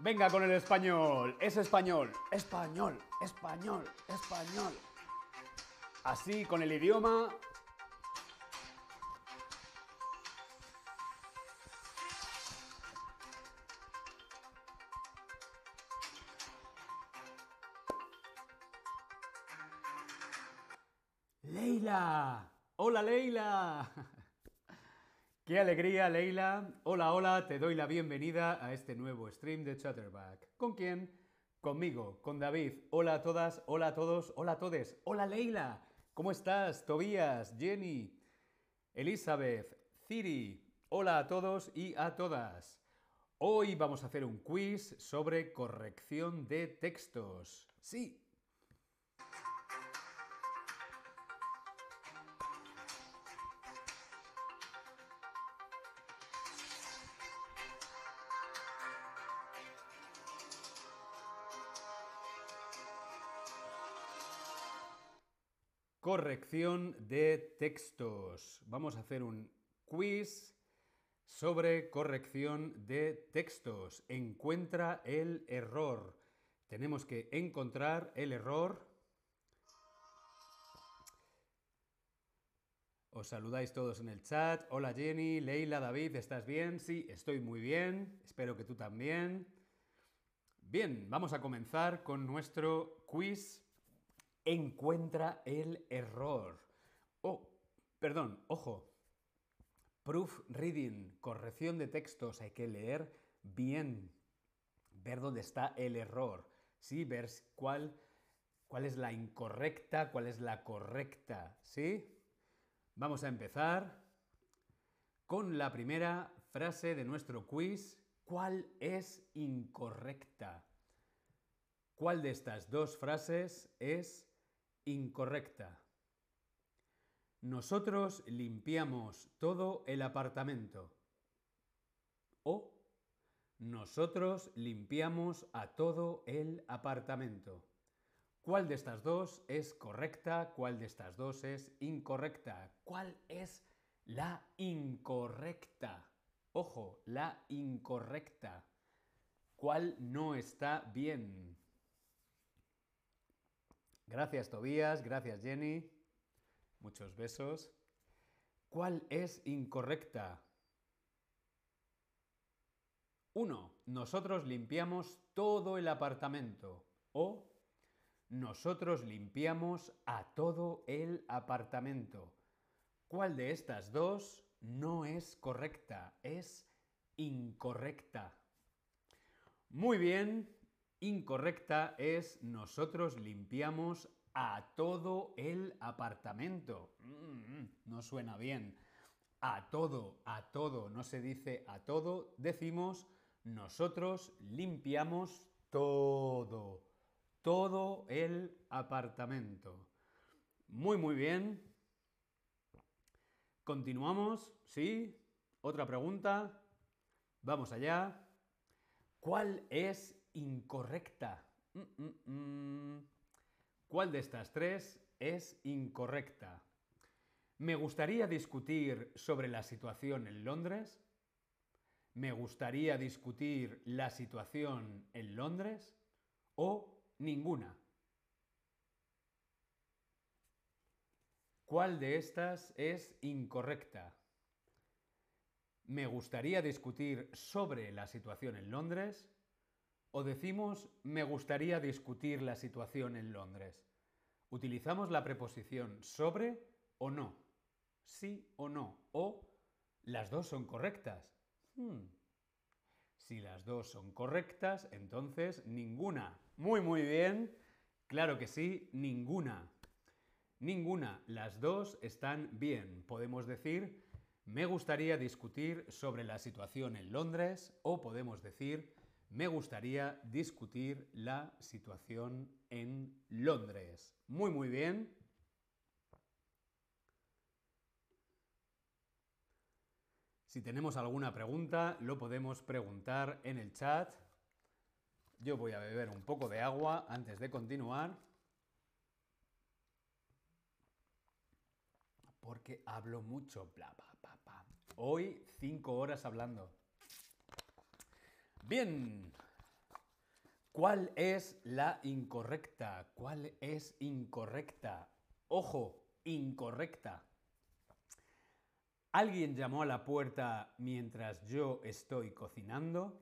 Venga con el español. Es español. Español. Español. Español. Así, con el idioma. Leila. Hola, Leila. Qué alegría, Leila. Hola, hola, te doy la bienvenida a este nuevo stream de Chatterback. ¿Con quién? Conmigo, con David. Hola a todas, hola a todos, hola a todes. Hola, Leila. ¿Cómo estás? Tobías, Jenny, Elizabeth, Ciri. Hola a todos y a todas. Hoy vamos a hacer un quiz sobre corrección de textos. Sí, Corrección de textos. Vamos a hacer un quiz sobre corrección de textos. Encuentra el error. Tenemos que encontrar el error. Os saludáis todos en el chat. Hola Jenny, Leila, David, ¿estás bien? Sí, estoy muy bien. Espero que tú también. Bien, vamos a comenzar con nuestro quiz encuentra el error. Oh, perdón, ojo. Proofreading, corrección de textos, hay que leer bien, ver dónde está el error, ¿sí? Ver cuál, cuál es la incorrecta, cuál es la correcta, ¿sí? Vamos a empezar con la primera frase de nuestro quiz. ¿Cuál es incorrecta? ¿Cuál de estas dos frases es incorrecta. Nosotros limpiamos todo el apartamento. O nosotros limpiamos a todo el apartamento. ¿Cuál de estas dos es correcta? ¿Cuál de estas dos es incorrecta? ¿Cuál es la incorrecta? Ojo, la incorrecta. ¿Cuál no está bien? Gracias Tobías, gracias Jenny. Muchos besos. ¿Cuál es incorrecta? 1. Nosotros limpiamos todo el apartamento. O nosotros limpiamos a todo el apartamento. ¿Cuál de estas dos no es correcta? Es incorrecta. Muy bien, Incorrecta es nosotros limpiamos a todo el apartamento. Mm, no suena bien. A todo, a todo. No se dice a todo, decimos nosotros limpiamos todo. Todo el apartamento. Muy, muy bien. Continuamos, ¿sí? Otra pregunta. Vamos allá. ¿Cuál es incorrecta. Mm, mm, mm. ¿Cuál de estas tres es incorrecta? ¿Me gustaría discutir sobre la situación en Londres? ¿Me gustaría discutir la situación en Londres? ¿O ninguna? ¿Cuál de estas es incorrecta? ¿Me gustaría discutir sobre la situación en Londres? O decimos me gustaría discutir la situación en Londres. Utilizamos la preposición sobre o no. Sí o no. O las dos son correctas. Hmm. Si las dos son correctas, entonces ninguna. Muy, muy bien. Claro que sí, ninguna. Ninguna. Las dos están bien. Podemos decir, me gustaría discutir sobre la situación en Londres o podemos decir, me gustaría discutir la situación en Londres. Muy, muy bien. Si tenemos alguna pregunta, lo podemos preguntar en el chat. Yo voy a beber un poco de agua antes de continuar. Porque hablo mucho. Bla, Hoy cinco horas hablando. Bien. ¿Cuál es la incorrecta? ¿Cuál es incorrecta? Ojo, incorrecta. ¿Alguien llamó a la puerta mientras yo estoy cocinando?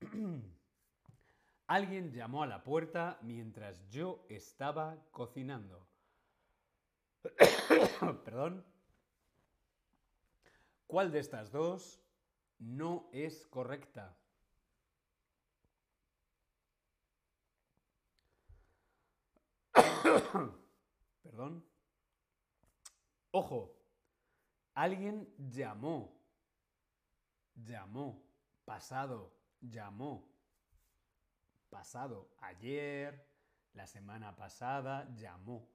Alguien llamó a la puerta mientras yo estaba cocinando. Perdón. ¿Cuál de estas dos no es correcta? Perdón. Ojo, alguien llamó, llamó, pasado, llamó, pasado, ayer, la semana pasada, llamó.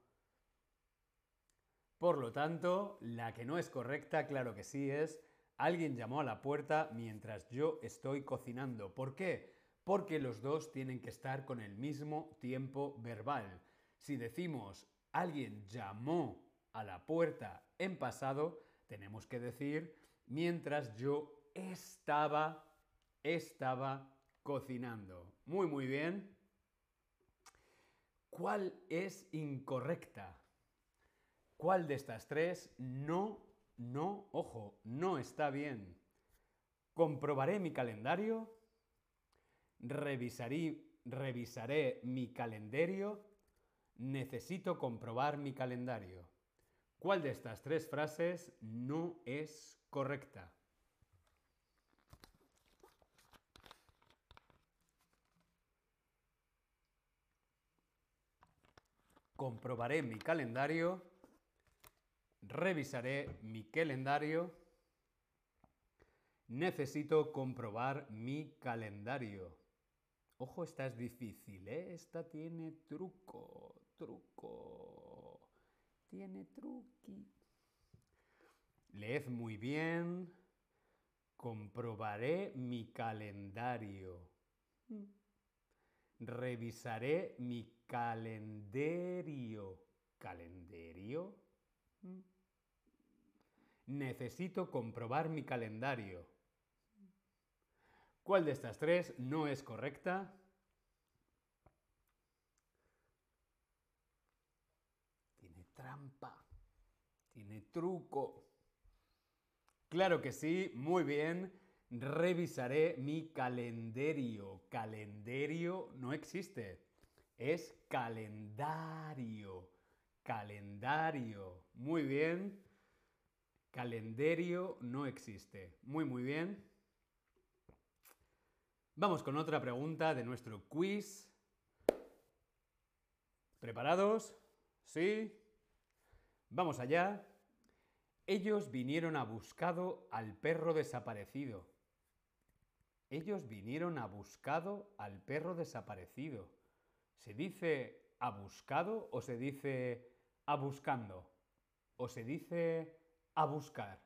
Por lo tanto, la que no es correcta, claro que sí, es alguien llamó a la puerta mientras yo estoy cocinando. ¿Por qué? Porque los dos tienen que estar con el mismo tiempo verbal. Si decimos alguien llamó a la puerta en pasado, tenemos que decir mientras yo estaba, estaba cocinando. Muy, muy bien. ¿Cuál es incorrecta? ¿Cuál de estas tres no, no, ojo, no está bien? Comprobaré mi calendario, revisaré, mi calendario, necesito comprobar mi calendario. ¿Cuál de estas tres frases no es correcta? Comprobaré mi calendario, revisaré mi calendario, necesito comprobar mi calendario. Ojo, esta es difícil, ¿eh? Esta tiene truco truco. Tiene truqui. Leed muy bien. Comprobaré mi calendario. Revisaré mi calendario. ¿Calendario? Necesito comprobar mi calendario. ¿Cuál de estas tres no es correcta? trampa, tiene truco. Claro que sí, muy bien. Revisaré mi calendario. Calendario no existe. Es calendario. Calendario. Muy bien. Calendario no existe. Muy, muy bien. Vamos con otra pregunta de nuestro quiz. ¿Preparados? ¿Sí? Vamos allá. Ellos vinieron a buscado al perro desaparecido. Ellos vinieron a buscado al perro desaparecido. ¿Se dice a buscado o se dice a buscando? ¿O se dice a buscar?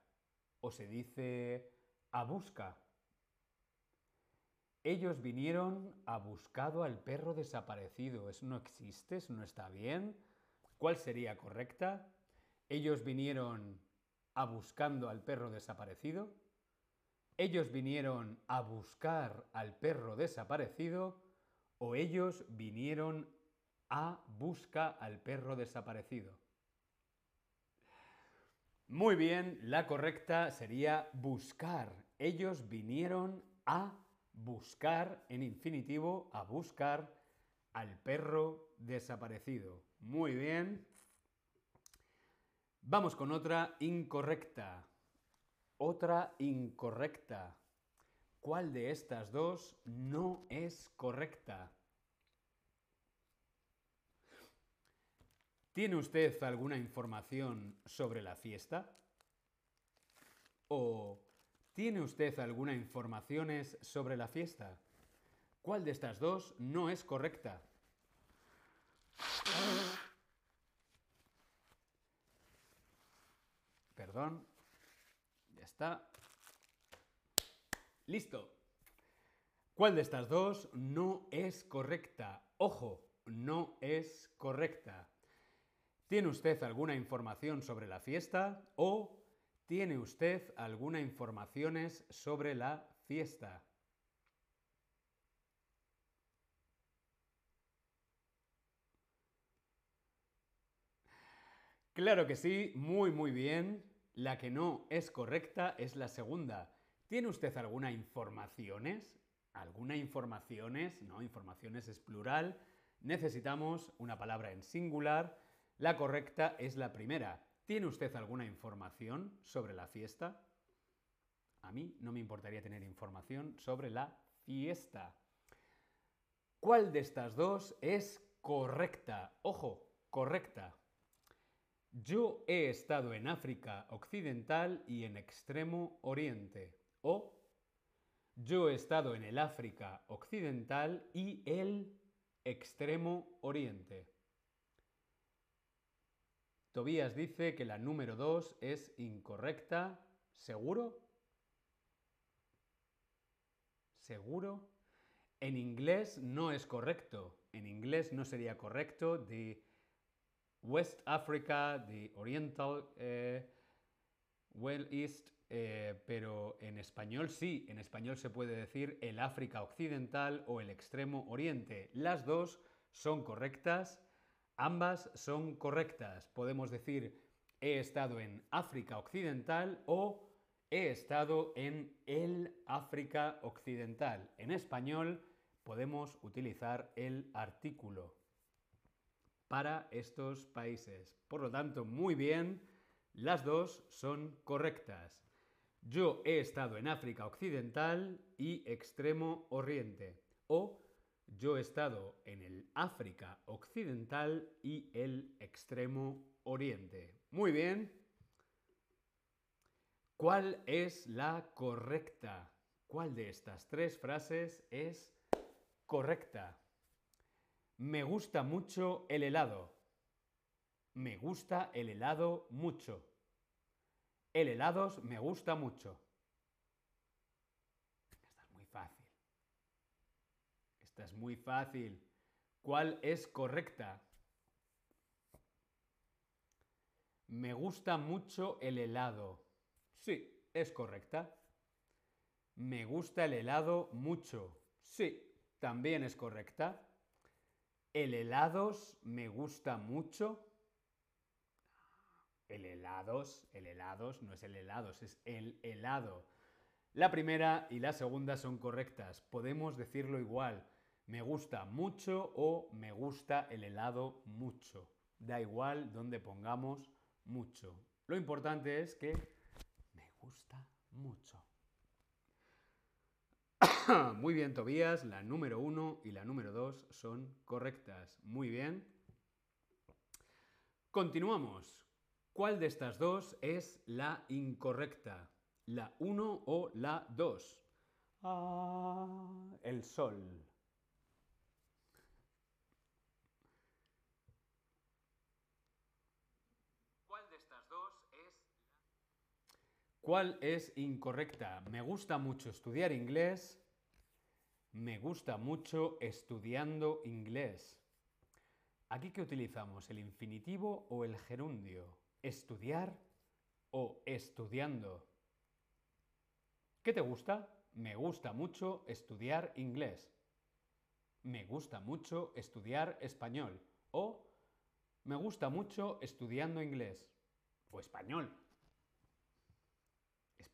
¿O se dice a busca? Ellos vinieron a buscado al perro desaparecido. Eso no existe, eso no está bien. ¿Cuál sería correcta? Ellos vinieron a buscando al perro desaparecido. Ellos vinieron a buscar al perro desaparecido o ellos vinieron busca al perro desaparecido. Muy bien, la correcta sería buscar. Ellos vinieron a buscar en infinitivo, a buscar al perro desaparecido. Muy bien. Vamos con otra incorrecta. Otra incorrecta. ¿Cuál de estas dos no es correcta? ¿Tiene usted alguna información sobre la fiesta? ¿O tiene usted alguna información sobre la fiesta? ¿Cuál de estas dos no es correcta? Perdón. Ya está. Listo. ¿Cuál de estas dos no es correcta? Ojo, no es correcta. ¿Tiene usted alguna información sobre la fiesta? ¿O tiene usted alguna informaciones sobre la fiesta? Claro que sí, muy muy bien. La que no es correcta es la segunda. ¿Tiene usted alguna informaciones? ¿Alguna informaciones? No, informaciones es plural. Necesitamos una palabra en singular la correcta es la primera. ¿Tiene usted alguna información sobre la fiesta? A mí no me importaría tener información sobre la fiesta. ¿Cuál de estas dos es correcta? Ojo, correcta. Yo he estado en África Occidental y en Extremo Oriente. O yo he estado en el África Occidental y el Extremo Oriente. Tobías dice que la número 2 es incorrecta. ¿Seguro? ¿Seguro? En inglés no es correcto. En inglés no sería correcto. De West Africa, de Oriental, eh, Well East, eh, pero en español sí, en español se puede decir el África Occidental o el Extremo Oriente. Las dos son correctas, ambas son correctas. Podemos decir he estado en África Occidental o he estado en el África Occidental. En español podemos utilizar el artículo para estos países. Por lo tanto, muy bien, las dos son correctas. Yo he estado en África Occidental y Extremo Oriente. O yo he estado en el África Occidental y el Extremo Oriente. Muy bien. ¿Cuál es la correcta? ¿Cuál de estas tres frases es correcta? Me gusta mucho el helado. Me gusta el helado mucho. El helado me gusta mucho. Esta es muy fácil. Esta es muy fácil. ¿Cuál es correcta? Me gusta mucho el helado. Sí, es correcta. Me gusta el helado mucho. Sí, también es correcta. ¿El helados me gusta mucho? El helados, el helados no es el helados, es el helado. La primera y la segunda son correctas. Podemos decirlo igual. Me gusta mucho o me gusta el helado mucho. Da igual donde pongamos mucho. Lo importante es que me gusta mucho. Muy bien, Tobías. La número uno y la número dos son correctas. Muy bien. Continuamos. ¿Cuál de estas dos es la incorrecta? ¿La 1 o la 2? Ah, el sol. ¿Cuál de estas dos es ¿Cuál es incorrecta? Me gusta mucho estudiar inglés. Me gusta mucho estudiando inglés. ¿Aquí qué utilizamos? ¿El infinitivo o el gerundio? ¿Estudiar o estudiando? ¿Qué te gusta? Me gusta mucho estudiar inglés. Me gusta mucho estudiar español. O me gusta mucho estudiando inglés. O español.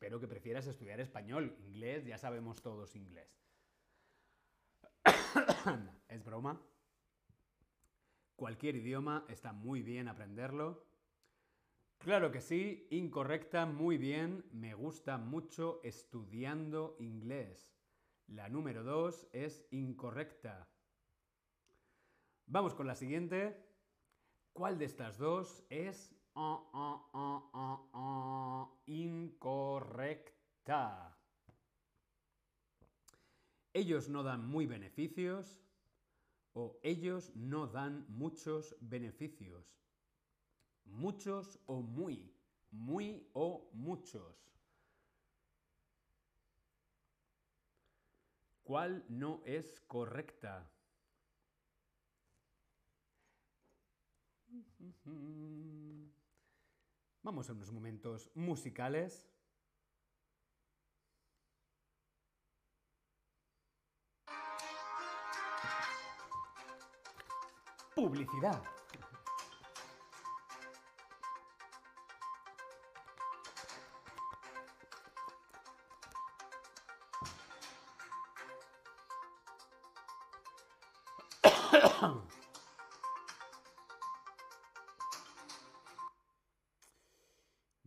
Espero que prefieras estudiar español. Inglés, ya sabemos todos inglés. es broma. Cualquier idioma está muy bien aprenderlo. Claro que sí, incorrecta, muy bien. Me gusta mucho estudiando inglés. La número dos es incorrecta. Vamos con la siguiente. ¿Cuál de estas dos es uh, uh, uh, incorrecta? Ellos no dan muy beneficios o ellos no dan muchos beneficios. Muchos o muy. Muy o muchos. ¿Cuál no es correcta? Vamos a unos momentos musicales. Publicidad.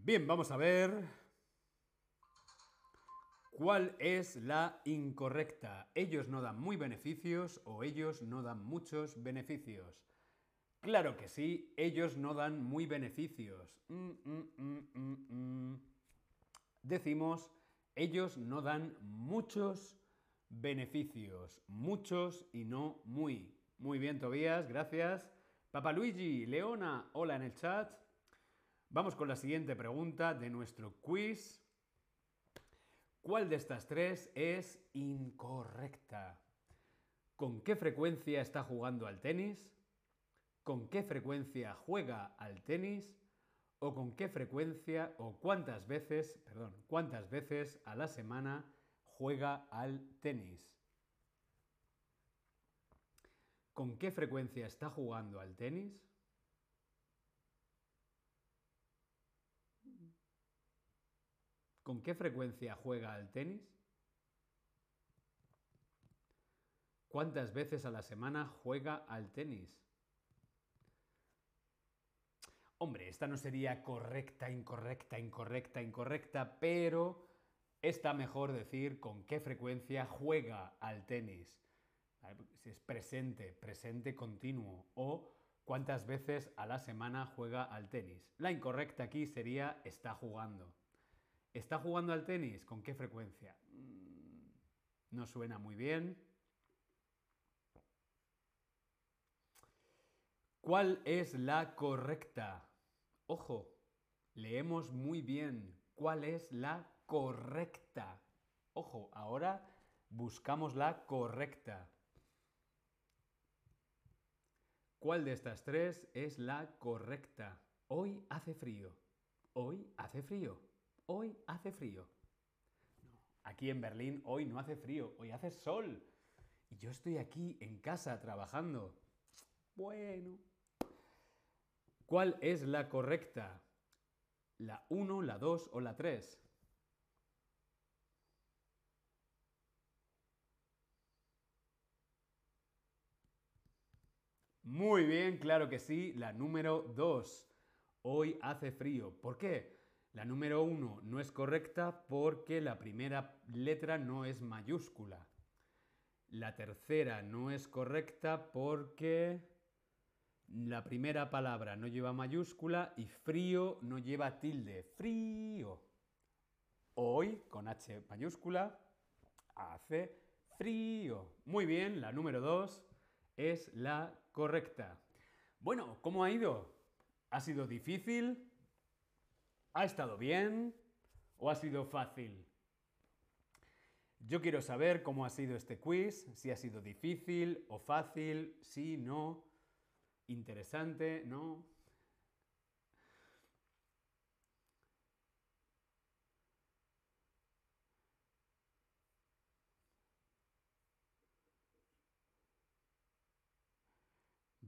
Bien, vamos a ver. ¿Cuál es la incorrecta? Ellos no dan muy beneficios o ellos no dan muchos beneficios. Claro que sí, ellos no dan muy beneficios. Mm, mm, mm, Decimos, ellos no dan muchos beneficios. Muchos y no muy. Muy bien, Tobías, gracias. Papaluigi, Leona, hola en el chat. Vamos con la siguiente pregunta de nuestro quiz. ¿Cuál de estas tres es incorrecta? ¿Con qué frecuencia está jugando al tenis? ¿Con qué frecuencia juega al tenis? ¿O con qué frecuencia o cuántas veces, perdón, cuántas veces a la semana juega al tenis? ¿Con qué frecuencia está jugando al tenis? ¿Con qué frecuencia juega al tenis? ¿Cuántas veces a la semana juega al tenis? Hombre, esta no sería correcta, incorrecta, incorrecta, incorrecta, pero está mejor decir con qué frecuencia juega al tenis. Si es presente, presente continuo o cuántas veces a la semana juega al tenis. La incorrecta aquí sería está jugando. ¿Está jugando al tenis? ¿Con qué frecuencia? Mm, no suena muy bien. ¿Cuál es la correcta? Ojo, leemos muy bien. ¿Cuál es la correcta? Ojo, ahora buscamos la correcta. ¿Cuál de estas tres es la correcta? Hoy hace frío. Hoy hace frío. Hoy hace frío. aquí en Berlín hoy no hace frío, hoy hace sol. Y yo estoy aquí en casa trabajando. Bueno. ¿Cuál es la correcta? ¿La 1, la 2 o la 3? Muy bien, claro que sí, la número 2. Hoy hace frío. ¿Por qué? La número uno no es correcta porque la primera letra no es mayúscula. La tercera no es correcta porque la primera palabra no lleva mayúscula y frío no lleva tilde. Frío. Hoy, con H mayúscula, hace frío. Muy bien, la número dos es la correcta. Bueno, ¿cómo ha ido? ¿Ha sido difícil? ¿Ha estado bien o ha sido fácil? Yo quiero saber cómo ha sido este quiz, si ha sido difícil o fácil, sí, no, interesante, no.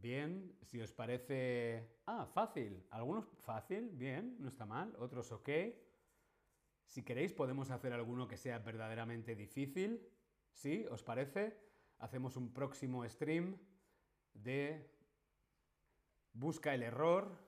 Bien, si os parece... Ah, fácil. Algunos fácil, bien, no está mal. Otros ok. Si queréis podemos hacer alguno que sea verdaderamente difícil. ¿Sí? ¿Os parece? Hacemos un próximo stream de busca el error.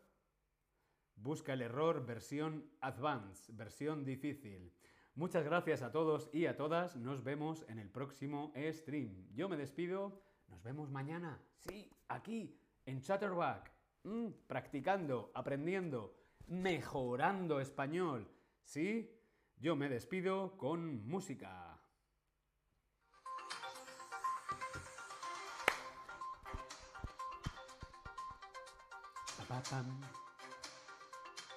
Busca el error versión advanced, versión difícil. Muchas gracias a todos y a todas. Nos vemos en el próximo stream. Yo me despido. Nos vemos mañana. Sí, aquí, en Chatterback. Mm, practicando, aprendiendo, mejorando español. ¿Sí? Yo me despido con música.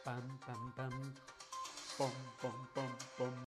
pam pam pam pom pom pom